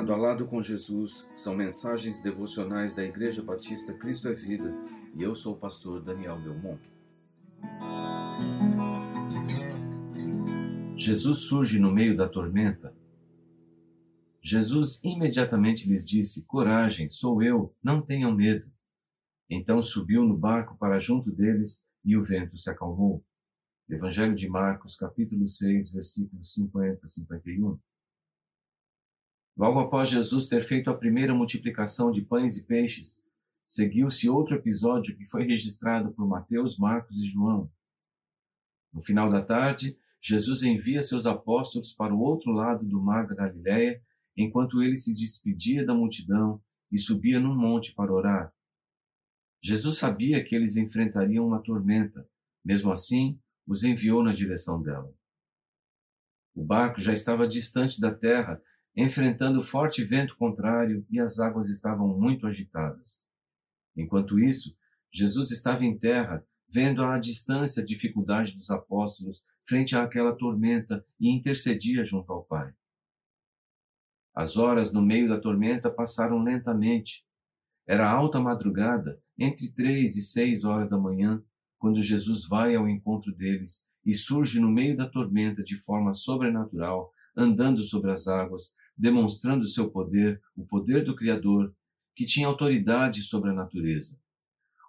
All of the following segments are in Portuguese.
Lado a Lado com Jesus são mensagens devocionais da Igreja Batista Cristo é Vida e eu sou o pastor Daniel Belmont. Jesus surge no meio da tormenta. Jesus imediatamente lhes disse: Coragem, sou eu, não tenham medo. Então subiu no barco para junto deles e o vento se acalmou. Evangelho de Marcos, capítulo 6, versículos 50 a 51. Logo após Jesus ter feito a primeira multiplicação de pães e peixes, seguiu-se outro episódio que foi registrado por Mateus, Marcos e João. No final da tarde, Jesus envia seus apóstolos para o outro lado do mar da Galiléia, enquanto ele se despedia da multidão e subia num monte para orar. Jesus sabia que eles enfrentariam uma tormenta, mesmo assim, os enviou na direção dela. O barco já estava distante da terra enfrentando forte vento contrário e as águas estavam muito agitadas. Enquanto isso, Jesus estava em terra, vendo à distância a dificuldade dos apóstolos frente àquela tormenta e intercedia junto ao Pai. As horas no meio da tormenta passaram lentamente. Era alta madrugada, entre três e seis horas da manhã, quando Jesus vai ao encontro deles e surge no meio da tormenta de forma sobrenatural, andando sobre as águas, demonstrando seu poder, o poder do Criador, que tinha autoridade sobre a natureza.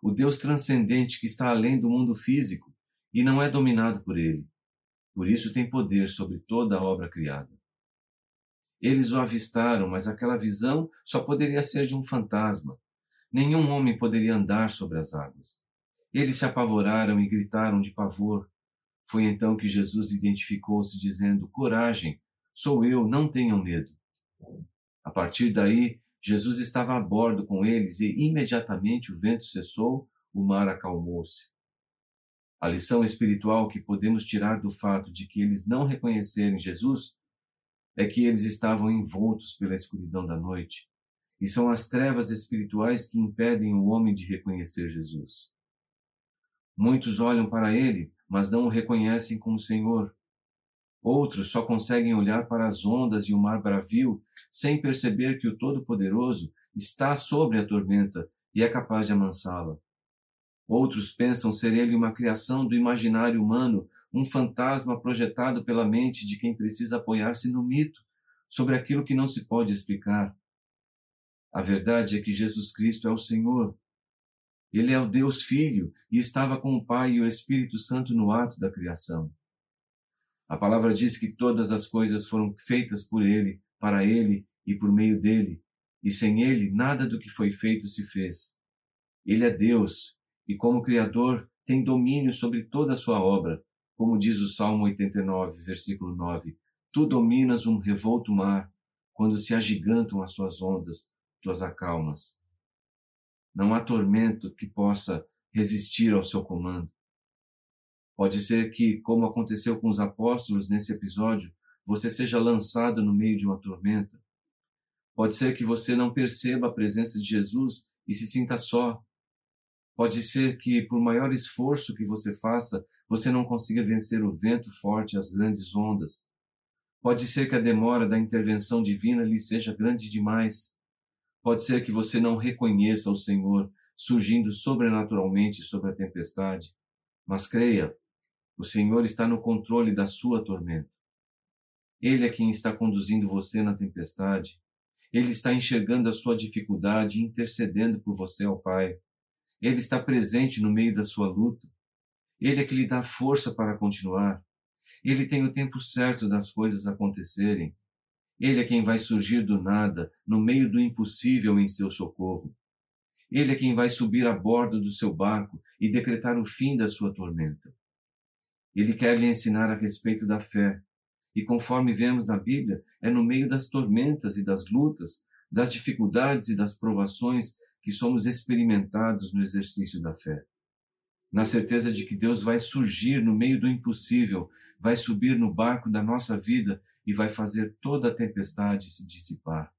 O Deus transcendente que está além do mundo físico e não é dominado por ele. Por isso tem poder sobre toda a obra criada. Eles o avistaram, mas aquela visão só poderia ser de um fantasma. Nenhum homem poderia andar sobre as águas. Eles se apavoraram e gritaram de pavor. Foi então que Jesus identificou-se, dizendo: Coragem, sou eu, não tenham medo. A partir daí, Jesus estava a bordo com eles e imediatamente o vento cessou, o mar acalmou-se. A lição espiritual que podemos tirar do fato de que eles não reconhecerem Jesus é que eles estavam envoltos pela escuridão da noite, e são as trevas espirituais que impedem o homem de reconhecer Jesus. Muitos olham para ele, mas não o reconhecem como Senhor, Outros só conseguem olhar para as ondas e o mar bravio sem perceber que o Todo-Poderoso está sobre a tormenta e é capaz de amansá-la. Outros pensam ser ele uma criação do imaginário humano, um fantasma projetado pela mente de quem precisa apoiar-se no mito sobre aquilo que não se pode explicar. A verdade é que Jesus Cristo é o Senhor. Ele é o Deus Filho e estava com o Pai e o Espírito Santo no ato da criação. A palavra diz que todas as coisas foram feitas por ele, para ele e por meio dele, e sem ele nada do que foi feito se fez. Ele é Deus e, como Criador, tem domínio sobre toda a sua obra, como diz o Salmo 89, versículo 9: Tu dominas um revolto mar, quando se agigantam as suas ondas, tu as acalmas. Não há tormento que possa resistir ao seu comando. Pode ser que, como aconteceu com os apóstolos nesse episódio, você seja lançado no meio de uma tormenta. Pode ser que você não perceba a presença de Jesus e se sinta só. Pode ser que, por maior esforço que você faça, você não consiga vencer o vento forte e as grandes ondas. Pode ser que a demora da intervenção divina lhe seja grande demais. Pode ser que você não reconheça o Senhor surgindo sobrenaturalmente sobre a tempestade. Mas creia, o Senhor está no controle da sua tormenta. Ele é quem está conduzindo você na tempestade. Ele está enxergando a sua dificuldade e intercedendo por você ao Pai. Ele está presente no meio da sua luta. Ele é que lhe dá força para continuar. Ele tem o tempo certo das coisas acontecerem. Ele é quem vai surgir do nada, no meio do impossível em seu socorro. Ele é quem vai subir a bordo do seu barco e decretar o fim da sua tormenta. Ele quer lhe ensinar a respeito da fé. E conforme vemos na Bíblia, é no meio das tormentas e das lutas, das dificuldades e das provações que somos experimentados no exercício da fé. Na certeza de que Deus vai surgir no meio do impossível, vai subir no barco da nossa vida e vai fazer toda a tempestade se dissipar.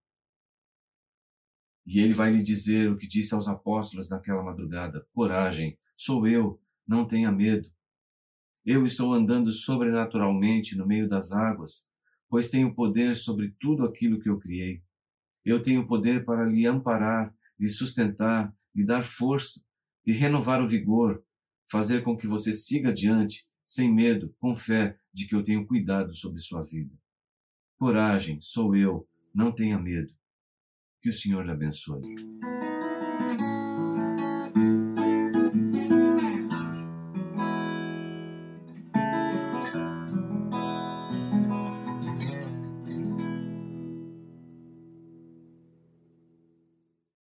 E ele vai lhe dizer o que disse aos apóstolos naquela madrugada: Coragem, sou eu, não tenha medo. Eu estou andando sobrenaturalmente no meio das águas, pois tenho poder sobre tudo aquilo que eu criei. Eu tenho poder para lhe amparar, lhe sustentar, lhe dar força, lhe renovar o vigor, fazer com que você siga adiante, sem medo, com fé de que eu tenho cuidado sobre sua vida. Coragem, sou eu, não tenha medo. Que o Senhor lhe abençoe.